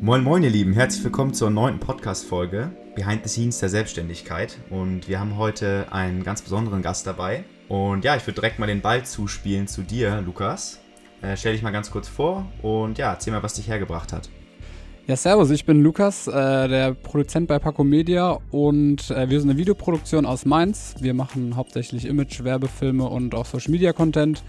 Moin Moin ihr Lieben, herzlich willkommen zur neunten Podcast-Folge Behind the Scenes der Selbstständigkeit und wir haben heute einen ganz besonderen Gast dabei und ja, ich würde direkt mal den Ball zuspielen zu dir, Lukas. Äh, stell dich mal ganz kurz vor und ja, erzähl mal, was dich hergebracht hat. Ja, servus, ich bin Lukas, äh, der Produzent bei Paco Media und äh, wir sind eine Videoproduktion aus Mainz. Wir machen hauptsächlich Image, Werbefilme und auch Social Media Content.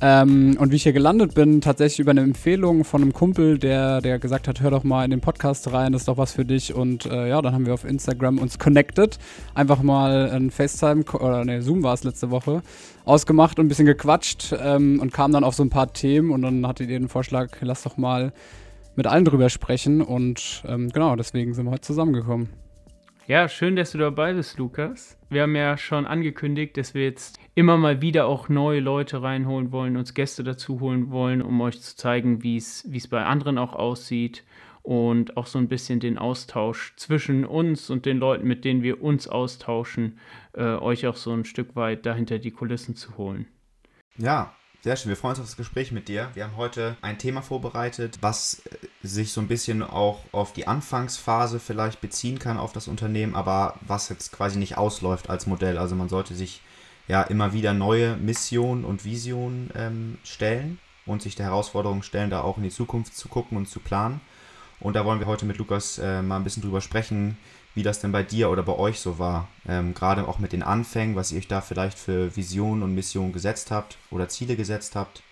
Ähm, und wie ich hier gelandet bin, tatsächlich über eine Empfehlung von einem Kumpel, der, der gesagt hat, hör doch mal in den Podcast rein, das ist doch was für dich. Und äh, ja, dann haben wir auf Instagram uns connected, einfach mal ein FaceTime, oder ne, Zoom war es letzte Woche, ausgemacht und ein bisschen gequatscht ähm, und kam dann auf so ein paar Themen und dann hatte ihr den Vorschlag, lass doch mal mit allen drüber sprechen und ähm, genau, deswegen sind wir heute zusammengekommen. Ja, schön, dass du dabei bist, Lukas. Wir haben ja schon angekündigt, dass wir jetzt immer mal wieder auch neue Leute reinholen wollen, uns Gäste dazu holen wollen, um euch zu zeigen, wie es bei anderen auch aussieht und auch so ein bisschen den Austausch zwischen uns und den Leuten, mit denen wir uns austauschen, äh, euch auch so ein Stück weit dahinter die Kulissen zu holen. Ja, sehr schön, wir freuen uns auf das Gespräch mit dir. Wir haben heute ein Thema vorbereitet, was äh, sich so ein bisschen auch auf die Anfangsphase vielleicht beziehen kann auf das Unternehmen, aber was jetzt quasi nicht ausläuft als Modell. Also man sollte sich ja immer wieder neue Missionen und Visionen ähm, stellen und sich der Herausforderung stellen, da auch in die Zukunft zu gucken und zu planen. Und da wollen wir heute mit Lukas äh, mal ein bisschen drüber sprechen, wie das denn bei dir oder bei euch so war. Ähm, Gerade auch mit den Anfängen, was ihr euch da vielleicht für Visionen und Missionen gesetzt habt oder Ziele gesetzt habt.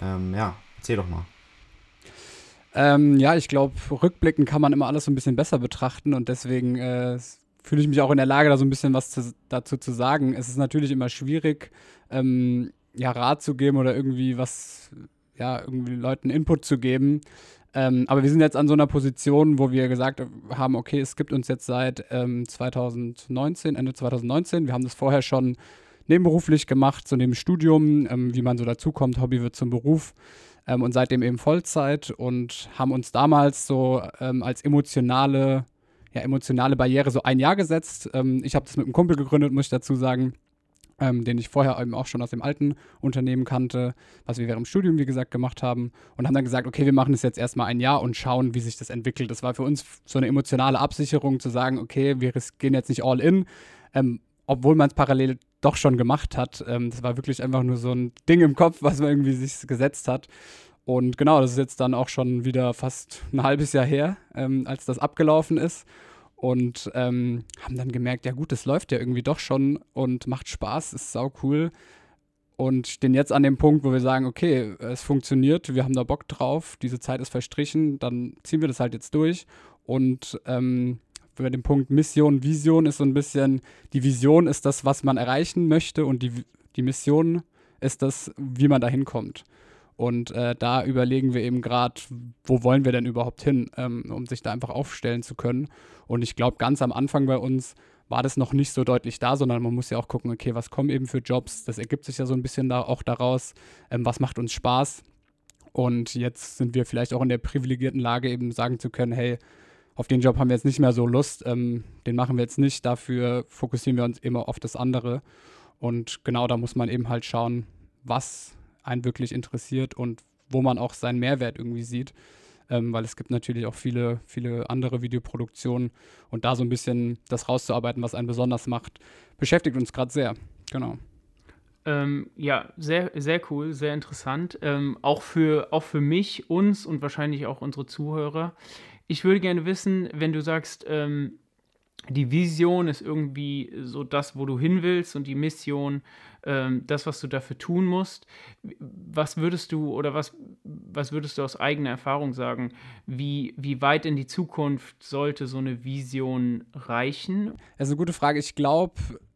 Ähm, ja, erzähl doch mal. Ähm, ja, ich glaube, rückblickend kann man immer alles so ein bisschen besser betrachten und deswegen äh, fühle ich mich auch in der Lage, da so ein bisschen was zu, dazu zu sagen. Es ist natürlich immer schwierig, ähm, ja, Rat zu geben oder irgendwie was, ja, irgendwie Leuten Input zu geben. Ähm, aber wir sind jetzt an so einer Position, wo wir gesagt haben, okay, es gibt uns jetzt seit ähm, 2019, Ende 2019, wir haben das vorher schon nebenberuflich gemacht, so neben Studium, ähm, wie man so dazukommt, Hobby wird zum Beruf ähm, und seitdem eben Vollzeit und haben uns damals so ähm, als emotionale, ja, emotionale Barriere so ein Jahr gesetzt. Ähm, ich habe das mit einem Kumpel gegründet, muss ich dazu sagen ähm, den ich vorher eben auch schon aus dem alten Unternehmen kannte, was wir während dem Studium, wie gesagt, gemacht haben. Und haben dann gesagt, okay, wir machen das jetzt erstmal ein Jahr und schauen, wie sich das entwickelt. Das war für uns so eine emotionale Absicherung, zu sagen, okay, wir gehen jetzt nicht all in, ähm, obwohl man es parallel doch schon gemacht hat. Ähm, das war wirklich einfach nur so ein Ding im Kopf, was man irgendwie sich gesetzt hat. Und genau, das ist jetzt dann auch schon wieder fast ein halbes Jahr her, ähm, als das abgelaufen ist und ähm, haben dann gemerkt, ja gut, das läuft ja irgendwie doch schon und macht Spaß, ist sau cool. Und stehen jetzt an dem Punkt, wo wir sagen, okay, es funktioniert, wir haben da Bock drauf, diese Zeit ist verstrichen, dann ziehen wir das halt jetzt durch. Und ähm, bei dem Punkt Mission, Vision ist so ein bisschen, die Vision ist das, was man erreichen möchte und die, die Mission ist das, wie man da hinkommt. Und äh, da überlegen wir eben gerade, wo wollen wir denn überhaupt hin, ähm, um sich da einfach aufstellen zu können. Und ich glaube, ganz am Anfang bei uns war das noch nicht so deutlich da, sondern man muss ja auch gucken, okay, was kommen eben für Jobs? Das ergibt sich ja so ein bisschen da auch daraus, ähm, was macht uns Spaß? Und jetzt sind wir vielleicht auch in der privilegierten Lage, eben sagen zu können, hey, auf den Job haben wir jetzt nicht mehr so Lust, ähm, den machen wir jetzt nicht, dafür fokussieren wir uns immer auf das andere. Und genau da muss man eben halt schauen, was einen wirklich interessiert und wo man auch seinen Mehrwert irgendwie sieht. Ähm, weil es gibt natürlich auch viele, viele andere Videoproduktionen und da so ein bisschen das rauszuarbeiten, was einen besonders macht, beschäftigt uns gerade sehr. Genau. Ähm, ja, sehr, sehr cool, sehr interessant. Ähm, auch, für, auch für mich, uns und wahrscheinlich auch unsere Zuhörer. Ich würde gerne wissen, wenn du sagst, ähm, die Vision ist irgendwie so das, wo du hin willst und die Mission ähm, das, was du dafür tun musst. Was würdest du oder was, was würdest du aus eigener Erfahrung sagen? Wie, wie weit in die Zukunft sollte so eine Vision reichen? Das ist eine gute Frage. Ich glaube,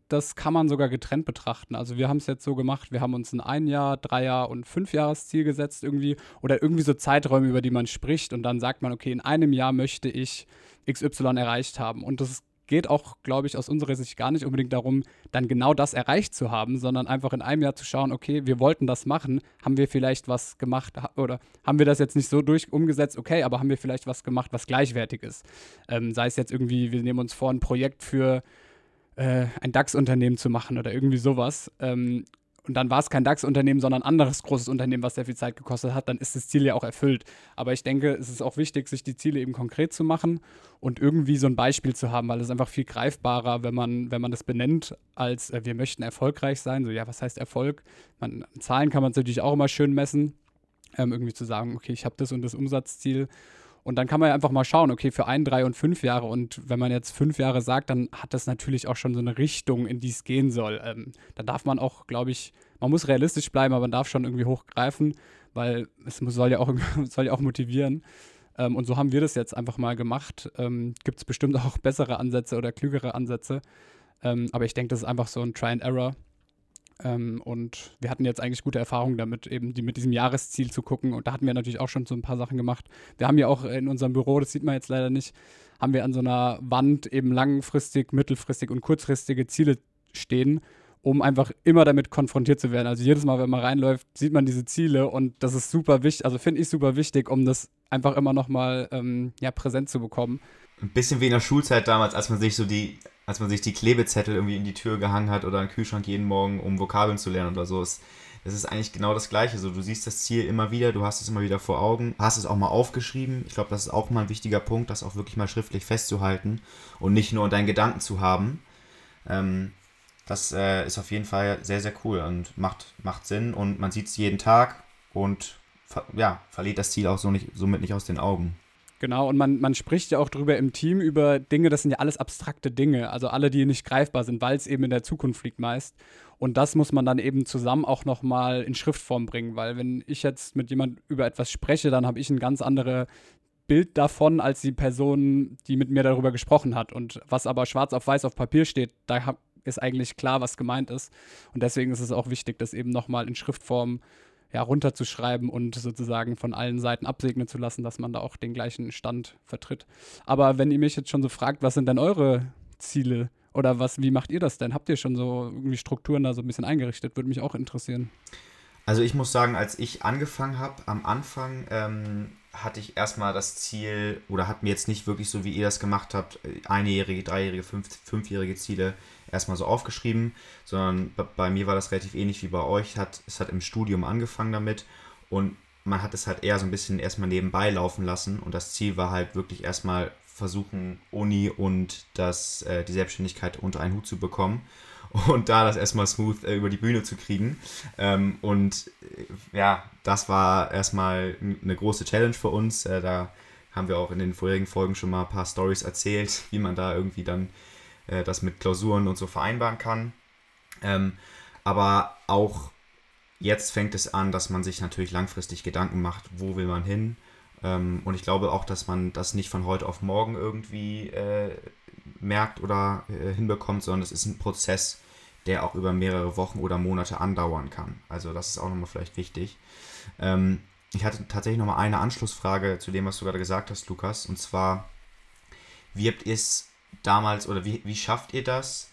das kann man sogar getrennt betrachten. Also wir haben es jetzt so gemacht, wir haben uns ein ein Jahr, drei Jahr und fünf Jahresziel gesetzt irgendwie oder irgendwie so Zeiträume, über die man spricht und dann sagt man, okay, in einem Jahr möchte ich XY erreicht haben. Und das geht auch, glaube ich, aus unserer Sicht gar nicht unbedingt darum, dann genau das erreicht zu haben, sondern einfach in einem Jahr zu schauen, okay, wir wollten das machen, haben wir vielleicht was gemacht oder haben wir das jetzt nicht so durch umgesetzt, okay, aber haben wir vielleicht was gemacht, was gleichwertig ist. Ähm, sei es jetzt irgendwie, wir nehmen uns vor, ein Projekt für äh, ein DAX-Unternehmen zu machen oder irgendwie sowas. Ähm, und dann war es kein DAX-Unternehmen, sondern ein anderes großes Unternehmen, was sehr viel Zeit gekostet hat, dann ist das Ziel ja auch erfüllt. Aber ich denke, es ist auch wichtig, sich die Ziele eben konkret zu machen und irgendwie so ein Beispiel zu haben, weil es einfach viel greifbarer, wenn man, wenn man das benennt, als äh, wir möchten erfolgreich sein. So, ja, was heißt Erfolg? Man, Zahlen kann man natürlich auch immer schön messen. Ähm, irgendwie zu sagen, okay, ich habe das und das Umsatzziel und dann kann man ja einfach mal schauen, okay, für ein, drei und fünf Jahre. Und wenn man jetzt fünf Jahre sagt, dann hat das natürlich auch schon so eine Richtung, in die es gehen soll. Ähm, da darf man auch, glaube ich, man muss realistisch bleiben, aber man darf schon irgendwie hochgreifen, weil es muss, soll, ja auch, soll ja auch motivieren. Ähm, und so haben wir das jetzt einfach mal gemacht. Ähm, Gibt es bestimmt auch bessere Ansätze oder klügere Ansätze. Ähm, aber ich denke, das ist einfach so ein Try and Error. Ähm, und wir hatten jetzt eigentlich gute Erfahrungen damit, eben die mit diesem Jahresziel zu gucken. Und da hatten wir natürlich auch schon so ein paar Sachen gemacht. Wir haben ja auch in unserem Büro, das sieht man jetzt leider nicht, haben wir an so einer Wand eben langfristig, mittelfristig und kurzfristige Ziele stehen, um einfach immer damit konfrontiert zu werden. Also jedes Mal, wenn man reinläuft, sieht man diese Ziele und das ist super wichtig, also finde ich super wichtig, um das einfach immer nochmal ähm, ja, präsent zu bekommen. Ein bisschen wie in der Schulzeit damals, als man sich so die als man sich die Klebezettel irgendwie in die Tür gehangen hat oder einen Kühlschrank jeden Morgen, um Vokabeln zu lernen oder so. Es, es ist eigentlich genau das Gleiche. So, du siehst das Ziel immer wieder, du hast es immer wieder vor Augen, hast es auch mal aufgeschrieben. Ich glaube, das ist auch mal ein wichtiger Punkt, das auch wirklich mal schriftlich festzuhalten und nicht nur in deinen Gedanken zu haben. Ähm, das äh, ist auf jeden Fall sehr, sehr cool und macht, macht Sinn und man sieht es jeden Tag und ja, verliert das Ziel auch so nicht, somit nicht aus den Augen. Genau, und man, man spricht ja auch drüber im Team über Dinge, das sind ja alles abstrakte Dinge, also alle, die nicht greifbar sind, weil es eben in der Zukunft liegt meist. Und das muss man dann eben zusammen auch nochmal in Schriftform bringen, weil wenn ich jetzt mit jemand über etwas spreche, dann habe ich ein ganz anderes Bild davon als die Person, die mit mir darüber gesprochen hat. Und was aber schwarz auf weiß auf Papier steht, da ist eigentlich klar, was gemeint ist. Und deswegen ist es auch wichtig, das eben nochmal in Schriftform ja, runterzuschreiben und sozusagen von allen Seiten absegnen zu lassen, dass man da auch den gleichen Stand vertritt. Aber wenn ihr mich jetzt schon so fragt, was sind denn eure Ziele oder was, wie macht ihr das denn? Habt ihr schon so irgendwie Strukturen da so ein bisschen eingerichtet? Würde mich auch interessieren. Also ich muss sagen, als ich angefangen habe, am Anfang ähm, hatte ich erstmal das Ziel, oder hatten mir jetzt nicht wirklich so, wie ihr das gemacht habt, einjährige, dreijährige, fünf, fünfjährige Ziele erstmal so aufgeschrieben, sondern bei mir war das relativ ähnlich wie bei euch. Hat, es hat im Studium angefangen damit und man hat es halt eher so ein bisschen erstmal nebenbei laufen lassen und das Ziel war halt wirklich erstmal versuchen, Uni und das, äh, die Selbstständigkeit unter einen Hut zu bekommen und da das erstmal smooth äh, über die Bühne zu kriegen. Ähm, und äh, ja, das war erstmal eine große Challenge für uns. Äh, da haben wir auch in den vorherigen Folgen schon mal ein paar Stories erzählt, wie man da irgendwie dann äh, das mit Klausuren und so vereinbaren kann. Ähm, aber auch jetzt fängt es an, dass man sich natürlich langfristig Gedanken macht, wo will man hin. Ähm, und ich glaube auch, dass man das nicht von heute auf morgen irgendwie äh, merkt oder äh, hinbekommt, sondern es ist ein Prozess, der auch über mehrere Wochen oder Monate andauern kann. Also das ist auch nochmal vielleicht wichtig. Ähm, ich hatte tatsächlich nochmal eine Anschlussfrage zu dem, was du gerade gesagt hast, Lukas. Und zwar, wie habt ihr es damals oder wie, wie schafft ihr das,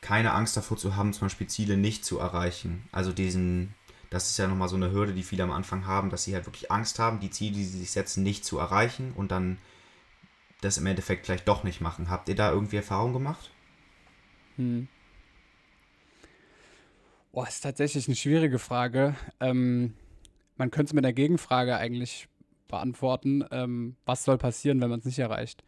keine Angst davor zu haben, zum Beispiel Ziele nicht zu erreichen? Also diesen, das ist ja nochmal so eine Hürde, die viele am Anfang haben, dass sie halt wirklich Angst haben, die Ziele, die sie sich setzen, nicht zu erreichen und dann das im Endeffekt vielleicht doch nicht machen. Habt ihr da irgendwie Erfahrung gemacht? Hm. Boah, ist tatsächlich eine schwierige Frage. Ähm, man könnte es mit der Gegenfrage eigentlich beantworten. Ähm, was soll passieren, wenn man es nicht erreicht?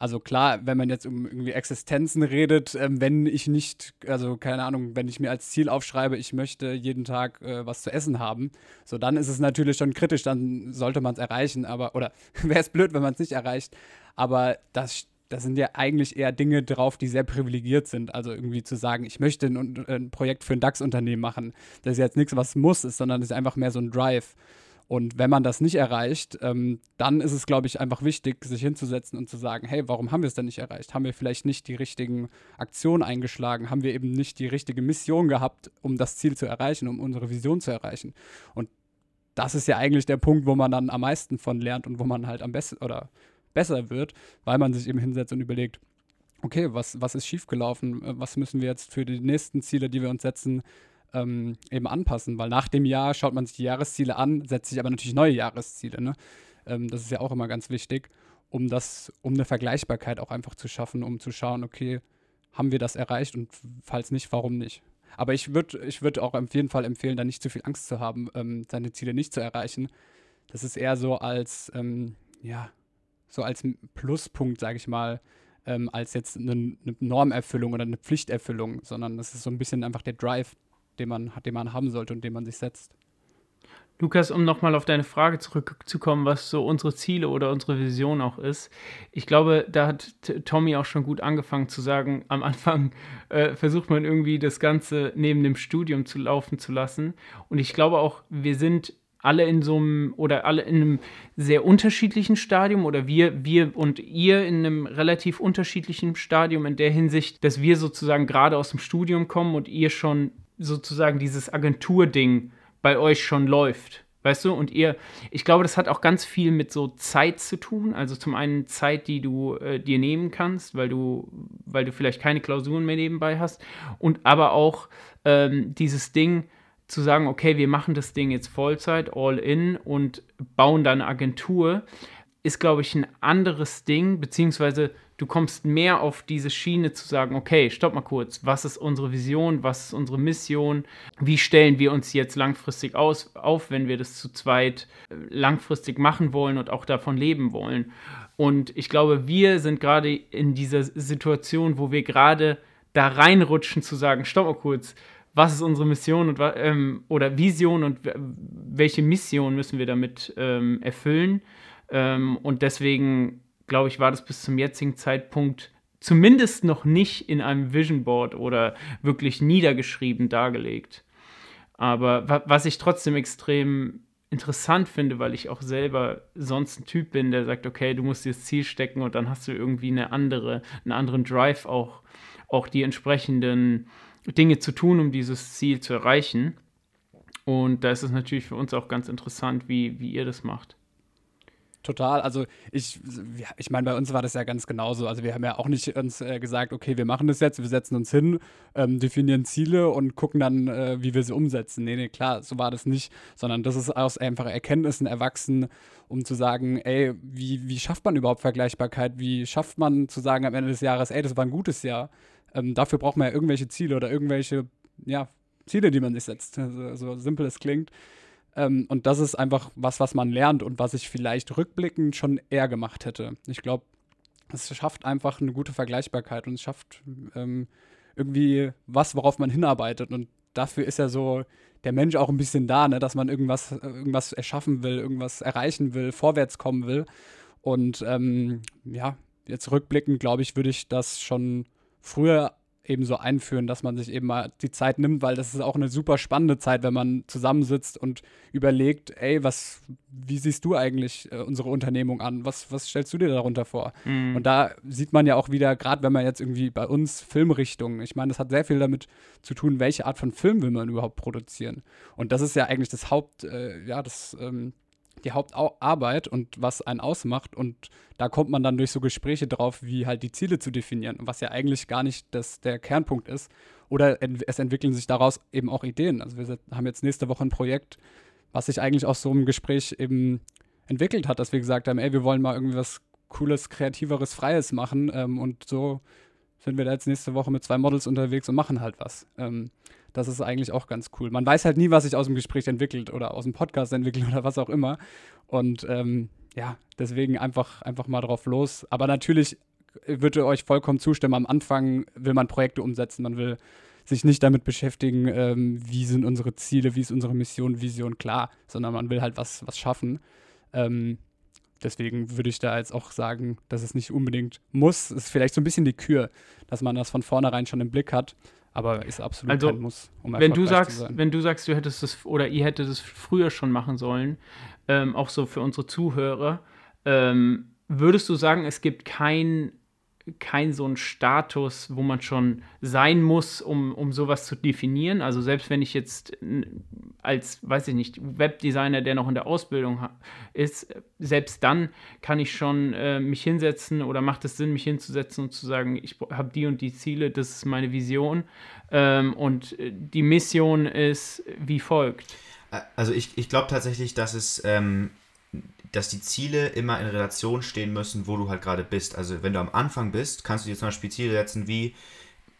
Also klar, wenn man jetzt um irgendwie Existenzen redet, ähm, wenn ich nicht, also keine Ahnung, wenn ich mir als Ziel aufschreibe, ich möchte jeden Tag äh, was zu essen haben, so dann ist es natürlich schon kritisch, dann sollte man es erreichen, aber, oder wäre es blöd, wenn man es nicht erreicht, aber das, das sind ja eigentlich eher Dinge drauf, die sehr privilegiert sind. Also irgendwie zu sagen, ich möchte ein, ein Projekt für ein DAX-Unternehmen machen, das ist jetzt nichts, was muss ist, sondern es ist einfach mehr so ein Drive. Und wenn man das nicht erreicht, ähm, dann ist es, glaube ich, einfach wichtig, sich hinzusetzen und zu sagen, hey, warum haben wir es denn nicht erreicht? Haben wir vielleicht nicht die richtigen Aktionen eingeschlagen? Haben wir eben nicht die richtige Mission gehabt, um das Ziel zu erreichen, um unsere Vision zu erreichen? Und das ist ja eigentlich der Punkt, wo man dann am meisten von lernt und wo man halt am besten oder besser wird, weil man sich eben hinsetzt und überlegt, okay, was, was ist schiefgelaufen? Was müssen wir jetzt für die nächsten Ziele, die wir uns setzen, ähm, eben anpassen, weil nach dem Jahr schaut man sich die Jahresziele an, setzt sich aber natürlich neue Jahresziele. Ne? Ähm, das ist ja auch immer ganz wichtig, um das, um eine Vergleichbarkeit auch einfach zu schaffen, um zu schauen, okay, haben wir das erreicht und falls nicht, warum nicht? Aber ich würde ich würd auch auf jeden Fall empfehlen, da nicht zu viel Angst zu haben, ähm, seine Ziele nicht zu erreichen. Das ist eher so als, ähm, ja, so als Pluspunkt, sage ich mal, ähm, als jetzt eine, eine, Normerfüllung oder eine Pflichterfüllung, sondern das ist so ein bisschen einfach der Drive, den man, den man haben sollte und den man sich setzt. Lukas, um nochmal auf deine Frage zurückzukommen, was so unsere Ziele oder unsere Vision auch ist. Ich glaube, da hat Tommy auch schon gut angefangen zu sagen, am Anfang äh, versucht man irgendwie das Ganze neben dem Studium zu laufen zu lassen. Und ich glaube auch, wir sind alle in so einem oder alle in einem sehr unterschiedlichen Stadium oder wir, wir und ihr in einem relativ unterschiedlichen Stadium in der Hinsicht, dass wir sozusagen gerade aus dem Studium kommen und ihr schon sozusagen dieses Agenturding bei euch schon läuft. Weißt du, und ihr, ich glaube, das hat auch ganz viel mit so Zeit zu tun. Also zum einen Zeit, die du äh, dir nehmen kannst, weil du, weil du vielleicht keine Klausuren mehr nebenbei hast. Und aber auch ähm, dieses Ding zu sagen, okay, wir machen das Ding jetzt Vollzeit, all in und bauen dann Agentur, ist, glaube ich, ein anderes Ding, beziehungsweise du kommst mehr auf diese Schiene zu sagen, okay, stopp mal kurz, was ist unsere Vision, was ist unsere Mission, wie stellen wir uns jetzt langfristig aus, auf, wenn wir das zu zweit äh, langfristig machen wollen und auch davon leben wollen. Und ich glaube, wir sind gerade in dieser Situation, wo wir gerade da reinrutschen zu sagen, stopp mal kurz, was ist unsere Mission und, ähm, oder Vision und welche Mission müssen wir damit ähm, erfüllen. Ähm, und deswegen glaube ich, war das bis zum jetzigen Zeitpunkt zumindest noch nicht in einem Vision Board oder wirklich niedergeschrieben dargelegt. Aber was ich trotzdem extrem interessant finde, weil ich auch selber sonst ein Typ bin, der sagt, okay, du musst dir das Ziel stecken und dann hast du irgendwie eine andere, einen anderen Drive auch, auch die entsprechenden Dinge zu tun, um dieses Ziel zu erreichen. Und da ist es natürlich für uns auch ganz interessant, wie, wie ihr das macht. Total. Also ich, ich meine, bei uns war das ja ganz genauso. Also wir haben ja auch nicht uns äh, gesagt, okay, wir machen das jetzt, wir setzen uns hin, ähm, definieren Ziele und gucken dann, äh, wie wir sie umsetzen. Nee, nee, klar, so war das nicht, sondern das ist aus einfacher Erkenntnissen erwachsen, um zu sagen, ey, wie, wie schafft man überhaupt Vergleichbarkeit? Wie schafft man zu sagen am Ende des Jahres, ey, das war ein gutes Jahr? Ähm, dafür braucht man ja irgendwelche Ziele oder irgendwelche, ja, Ziele, die man sich setzt. Also, so simpel es klingt. Ähm, und das ist einfach was, was man lernt und was ich vielleicht rückblickend schon eher gemacht hätte. Ich glaube, es schafft einfach eine gute Vergleichbarkeit und es schafft ähm, irgendwie was, worauf man hinarbeitet. Und dafür ist ja so der Mensch auch ein bisschen da, ne? dass man irgendwas, irgendwas erschaffen will, irgendwas erreichen will, vorwärts kommen will. Und ähm, ja, jetzt rückblickend, glaube ich, würde ich das schon früher eben so einführen, dass man sich eben mal die Zeit nimmt, weil das ist auch eine super spannende Zeit, wenn man zusammensitzt und überlegt, ey, was, wie siehst du eigentlich äh, unsere Unternehmung an? Was, was stellst du dir darunter vor? Mhm. Und da sieht man ja auch wieder, gerade wenn man jetzt irgendwie bei uns Filmrichtungen, ich meine, das hat sehr viel damit zu tun, welche Art von Film will man überhaupt produzieren. Und das ist ja eigentlich das Haupt, äh, ja, das ähm, die Hauptarbeit und was einen ausmacht. Und da kommt man dann durch so Gespräche drauf, wie halt die Ziele zu definieren, was ja eigentlich gar nicht das, der Kernpunkt ist. Oder es entwickeln sich daraus eben auch Ideen. Also wir haben jetzt nächste Woche ein Projekt, was sich eigentlich aus so einem Gespräch eben entwickelt hat, dass wir gesagt haben, ey, wir wollen mal irgendwie was Cooles, Kreativeres, Freies machen. Ähm, und so sind wir da jetzt nächste Woche mit zwei Models unterwegs und machen halt was. Ähm, das ist eigentlich auch ganz cool. Man weiß halt nie, was sich aus dem Gespräch entwickelt oder aus dem Podcast entwickelt oder was auch immer. Und ähm, ja, deswegen einfach, einfach mal drauf los. Aber natürlich würde euch vollkommen zustimmen. Am Anfang will man Projekte umsetzen, man will sich nicht damit beschäftigen, ähm, wie sind unsere Ziele, wie ist unsere Mission, Vision, klar, sondern man will halt was, was schaffen. Ähm, deswegen würde ich da jetzt auch sagen, dass es nicht unbedingt muss. Es ist vielleicht so ein bisschen die Kür, dass man das von vornherein schon im Blick hat. Aber ist absolut also, kein Muss, um wenn du sagst, zu sein. Wenn du sagst, du hättest es oder ihr hättet es früher schon machen sollen, ähm, auch so für unsere Zuhörer, ähm, würdest du sagen, es gibt kein kein so ein Status, wo man schon sein muss, um, um sowas zu definieren. Also selbst wenn ich jetzt als, weiß ich nicht, Webdesigner, der noch in der Ausbildung ist, selbst dann kann ich schon äh, mich hinsetzen oder macht es Sinn, mich hinzusetzen und zu sagen, ich habe die und die Ziele, das ist meine Vision ähm, und äh, die Mission ist wie folgt. Also ich, ich glaube tatsächlich, dass es ähm, dass die Ziele immer in Relation stehen müssen, wo du halt gerade bist. Also wenn du am Anfang bist, kannst du dir zum Beispiel Ziele setzen wie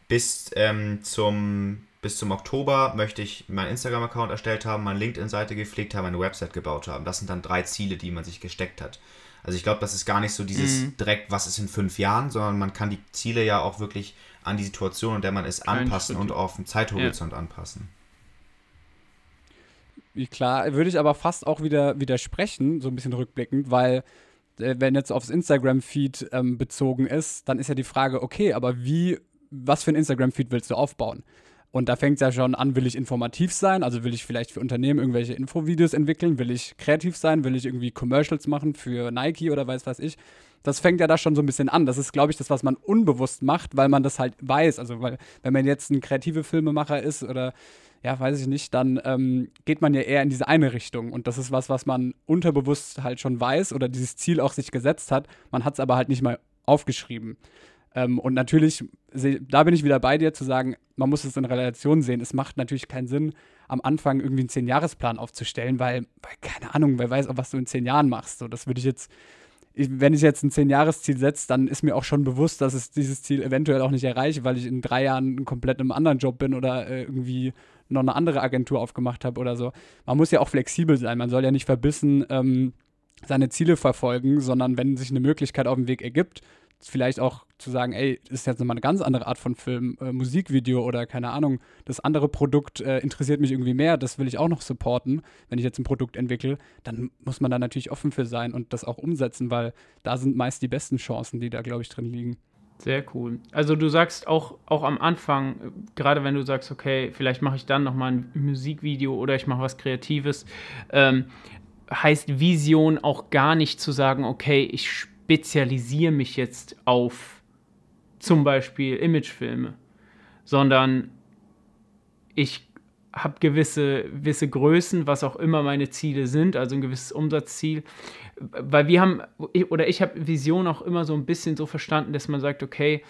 bis ähm, zum bis zum Oktober möchte ich meinen Instagram-Account erstellt haben, meine LinkedIn-Seite gepflegt haben, eine Website gebaut haben. Das sind dann drei Ziele, die man sich gesteckt hat. Also ich glaube, das ist gar nicht so dieses mhm. direkt, was ist in fünf Jahren, sondern man kann die Ziele ja auch wirklich an die Situation, in der man ist, anpassen und auf den Zeithorizont ja. anpassen. Klar, würde ich aber fast auch wieder widersprechen, so ein bisschen rückblickend, weil äh, wenn jetzt aufs Instagram-Feed ähm, bezogen ist, dann ist ja die Frage, okay, aber wie, was für ein Instagram-Feed willst du aufbauen? Und da fängt es ja schon an, will ich informativ sein? Also will ich vielleicht für Unternehmen irgendwelche Infovideos entwickeln? Will ich kreativ sein? Will ich irgendwie Commercials machen für Nike oder weiß was ich? Das fängt ja da schon so ein bisschen an. Das ist, glaube ich, das, was man unbewusst macht, weil man das halt weiß. Also, weil, wenn man jetzt ein kreativer Filmemacher ist oder ja, weiß ich nicht, dann ähm, geht man ja eher in diese eine Richtung. Und das ist was, was man unterbewusst halt schon weiß oder dieses Ziel auch sich gesetzt hat. Man hat es aber halt nicht mal aufgeschrieben. Ähm, und natürlich, da bin ich wieder bei dir zu sagen, man muss es in Relation sehen. Es macht natürlich keinen Sinn, am Anfang irgendwie einen Zehn-Jahres-Plan aufzustellen, weil, weil, keine Ahnung, wer weiß auch, was du in zehn Jahren machst. So, das würde ich jetzt, wenn ich jetzt ein Zehn-Jahres-Ziel setze, dann ist mir auch schon bewusst, dass ich dieses Ziel eventuell auch nicht erreiche, weil ich in drei Jahren komplett in einem anderen Job bin oder äh, irgendwie noch eine andere Agentur aufgemacht habe oder so. Man muss ja auch flexibel sein. Man soll ja nicht verbissen ähm, seine Ziele verfolgen, sondern wenn sich eine Möglichkeit auf dem Weg ergibt, vielleicht auch zu sagen, ey, ist jetzt nochmal eine ganz andere Art von Film, äh, Musikvideo oder keine Ahnung, das andere Produkt äh, interessiert mich irgendwie mehr, das will ich auch noch supporten, wenn ich jetzt ein Produkt entwickle, dann muss man da natürlich offen für sein und das auch umsetzen, weil da sind meist die besten Chancen, die da, glaube ich, drin liegen. Sehr cool. Also du sagst auch, auch am Anfang, gerade wenn du sagst, okay, vielleicht mache ich dann nochmal ein Musikvideo oder ich mache was Kreatives, ähm, heißt Vision auch gar nicht zu sagen, okay, ich spezialisiere mich jetzt auf zum Beispiel Imagefilme, sondern ich habe gewisse, gewisse Größen, was auch immer meine Ziele sind, also ein gewisses Umsatzziel. Weil wir haben, oder ich habe Vision auch immer so ein bisschen so verstanden, dass man sagt, okay,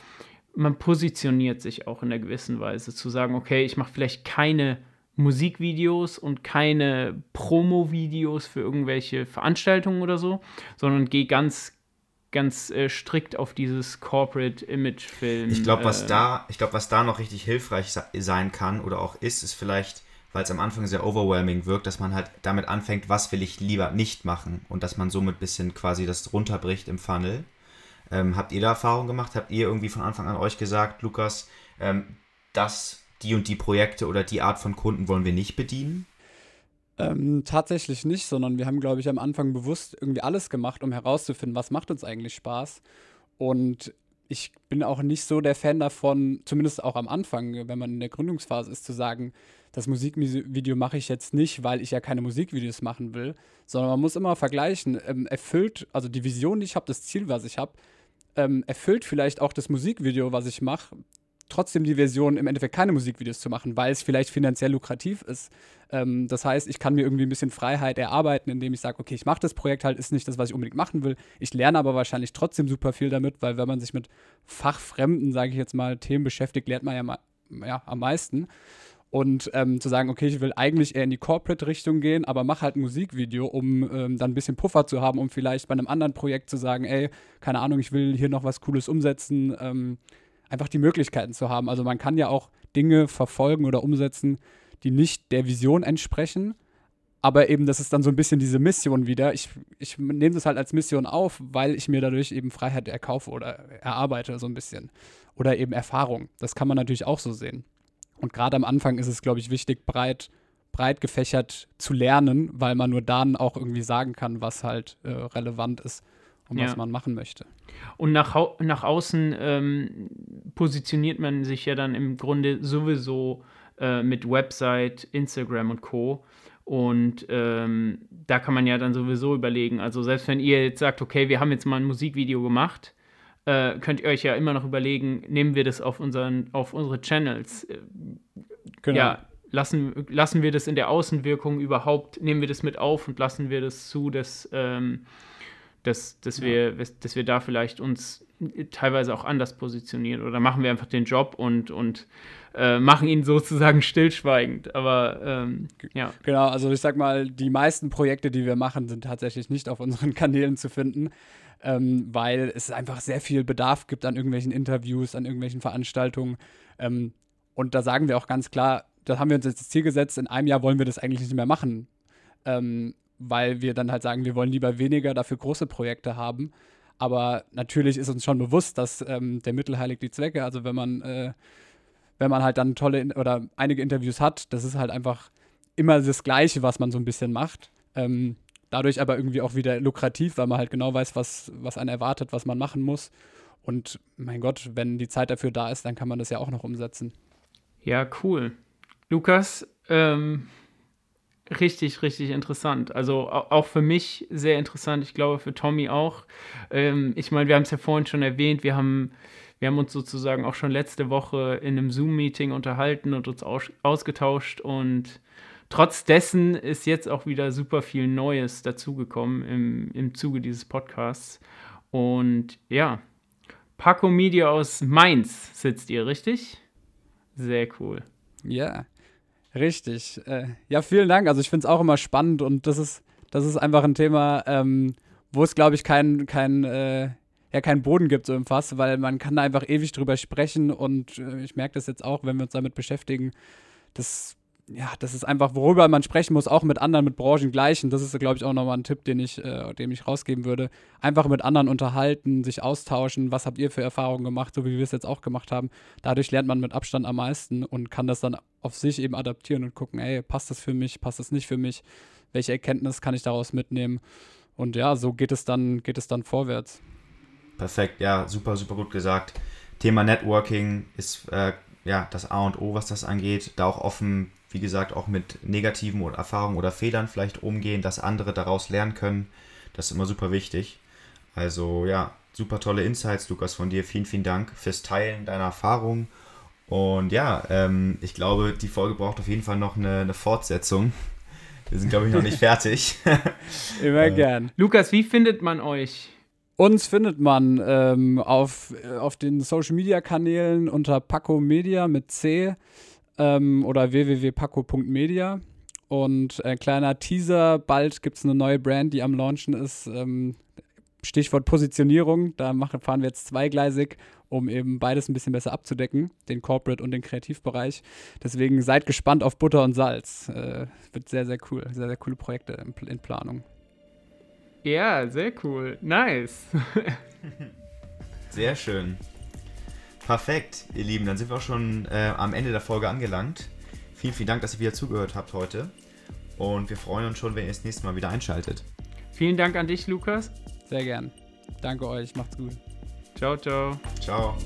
man positioniert sich auch in einer gewissen Weise, zu sagen, okay, ich mache vielleicht keine Musikvideos und keine Promo-Videos für irgendwelche Veranstaltungen oder so, sondern gehe ganz ganz äh, strikt auf dieses Corporate Image Film. Ich glaube, was äh, da, ich glaube, was da noch richtig hilfreich sein kann oder auch ist, ist vielleicht, weil es am Anfang sehr overwhelming wirkt, dass man halt damit anfängt, was will ich lieber nicht machen und dass man somit ein bisschen quasi das runterbricht im Funnel. Ähm, habt ihr da Erfahrung gemacht? Habt ihr irgendwie von Anfang an euch gesagt, Lukas, ähm, dass die und die Projekte oder die Art von Kunden wollen wir nicht bedienen? Ähm, tatsächlich nicht, sondern wir haben, glaube ich, am Anfang bewusst irgendwie alles gemacht, um herauszufinden, was macht uns eigentlich Spaß. Und ich bin auch nicht so der Fan davon, zumindest auch am Anfang, wenn man in der Gründungsphase ist, zu sagen, das Musikvideo mache ich jetzt nicht, weil ich ja keine Musikvideos machen will, sondern man muss immer vergleichen, ähm, erfüllt, also die Vision, die ich habe, das Ziel, was ich habe, ähm, erfüllt vielleicht auch das Musikvideo, was ich mache, trotzdem die Version, im Endeffekt keine Musikvideos zu machen, weil es vielleicht finanziell lukrativ ist. Ähm, das heißt, ich kann mir irgendwie ein bisschen Freiheit erarbeiten, indem ich sage, okay, ich mache das Projekt halt, ist nicht das, was ich unbedingt machen will. Ich lerne aber wahrscheinlich trotzdem super viel damit, weil wenn man sich mit fachfremden, sage ich jetzt mal, Themen beschäftigt, lernt man ja, mal, ja am meisten. Und ähm, zu sagen, okay, ich will eigentlich eher in die Corporate-Richtung gehen, aber mach halt ein Musikvideo, um ähm, dann ein bisschen Puffer zu haben, um vielleicht bei einem anderen Projekt zu sagen, ey, keine Ahnung, ich will hier noch was Cooles umsetzen. Ähm, einfach die Möglichkeiten zu haben. Also man kann ja auch Dinge verfolgen oder umsetzen, die nicht der Vision entsprechen. Aber eben, das ist dann so ein bisschen diese Mission wieder. Ich, ich nehme das halt als Mission auf, weil ich mir dadurch eben Freiheit erkaufe oder erarbeite, so ein bisschen. Oder eben Erfahrung. Das kann man natürlich auch so sehen. Und gerade am Anfang ist es, glaube ich, wichtig, breit, breit gefächert zu lernen, weil man nur dann auch irgendwie sagen kann, was halt äh, relevant ist und ja. was man machen möchte. Und nach, nach außen ähm, positioniert man sich ja dann im Grunde sowieso äh, mit Website, Instagram und Co. Und ähm, da kann man ja dann sowieso überlegen, also selbst wenn ihr jetzt sagt, okay, wir haben jetzt mal ein Musikvideo gemacht, äh, könnt ihr euch ja immer noch überlegen, nehmen wir das auf, unseren, auf unsere Channels? Äh, genau. Ja, lassen, lassen wir das in der Außenwirkung überhaupt, nehmen wir das mit auf und lassen wir das zu, dass ähm, dass, dass, ja. wir, dass wir da vielleicht uns teilweise auch anders positionieren oder machen wir einfach den Job und, und äh, machen ihn sozusagen stillschweigend. Aber ähm, ja. Genau, also ich sag mal, die meisten Projekte, die wir machen, sind tatsächlich nicht auf unseren Kanälen zu finden, ähm, weil es einfach sehr viel Bedarf gibt an irgendwelchen Interviews, an irgendwelchen Veranstaltungen. Ähm, Und da sagen wir auch ganz klar, da haben wir uns jetzt das Ziel gesetzt, in einem Jahr wollen wir das eigentlich nicht mehr machen. Ähm, weil wir dann halt sagen, wir wollen lieber weniger, dafür große Projekte haben. Aber natürlich ist uns schon bewusst, dass ähm, der Mittel heiligt die Zwecke. Also wenn man, äh, wenn man halt dann tolle oder einige Interviews hat, das ist halt einfach immer das Gleiche, was man so ein bisschen macht. Ähm, dadurch aber irgendwie auch wieder lukrativ, weil man halt genau weiß, was, was einen erwartet, was man machen muss. Und mein Gott, wenn die Zeit dafür da ist, dann kann man das ja auch noch umsetzen. Ja, cool. Lukas, ähm, richtig, richtig interessant. Also auch für mich sehr interessant. Ich glaube für Tommy auch. Ähm, ich meine, wir haben es ja vorhin schon erwähnt. Wir haben, wir haben uns sozusagen auch schon letzte Woche in einem Zoom-Meeting unterhalten und uns aus, ausgetauscht. Und trotz dessen ist jetzt auch wieder super viel Neues dazugekommen im, im Zuge dieses Podcasts. Und ja, Paco Media aus Mainz sitzt ihr, richtig? Sehr cool. Ja. Richtig. Äh, ja, vielen Dank. Also ich finde es auch immer spannend und das ist, das ist einfach ein Thema, ähm, wo es, glaube ich, kein, kein, äh, ja, keinen Boden gibt so im Fass, weil man kann da einfach ewig drüber sprechen und äh, ich merke das jetzt auch, wenn wir uns damit beschäftigen, das ja, das ist einfach, worüber man sprechen muss, auch mit anderen, mit Branchengleichen. Das ist, glaube ich, auch nochmal ein Tipp, den ich, äh, den ich rausgeben würde. Einfach mit anderen unterhalten, sich austauschen. Was habt ihr für Erfahrungen gemacht, so wie wir es jetzt auch gemacht haben? Dadurch lernt man mit Abstand am meisten und kann das dann auf sich eben adaptieren und gucken, ey, passt das für mich, passt das nicht für mich? Welche Erkenntnis kann ich daraus mitnehmen? Und ja, so geht es dann, geht es dann vorwärts. Perfekt, ja, super, super gut gesagt. Thema Networking ist äh, ja das A und O, was das angeht. Da auch offen wie gesagt, auch mit negativen Erfahrungen oder Fehlern vielleicht umgehen, dass andere daraus lernen können. Das ist immer super wichtig. Also ja, super tolle Insights, Lukas, von dir. Vielen, vielen Dank fürs Teilen deiner Erfahrungen. Und ja, ähm, ich glaube, die Folge braucht auf jeden Fall noch eine, eine Fortsetzung. Wir sind, glaube ich, noch nicht fertig. Immer äh, gern. Lukas, wie findet man euch? Uns findet man ähm, auf, äh, auf den Social Media Kanälen unter Paco Media mit C ähm, oder www.paco.media. Und äh, kleiner Teaser, bald gibt es eine neue Brand, die am Launchen ist. Ähm, Stichwort Positionierung, da machen, fahren wir jetzt zweigleisig, um eben beides ein bisschen besser abzudecken, den Corporate und den Kreativbereich. Deswegen seid gespannt auf Butter und Salz. Äh, wird sehr, sehr cool. Sehr, sehr coole Projekte in, in Planung. Ja, sehr cool. Nice. sehr schön. Perfekt, ihr Lieben. Dann sind wir auch schon äh, am Ende der Folge angelangt. Vielen, vielen Dank, dass ihr wieder zugehört habt heute. Und wir freuen uns schon, wenn ihr das nächste Mal wieder einschaltet. Vielen Dank an dich, Lukas. Sehr gern. Danke euch. Macht's gut. Ciao, ciao. Ciao.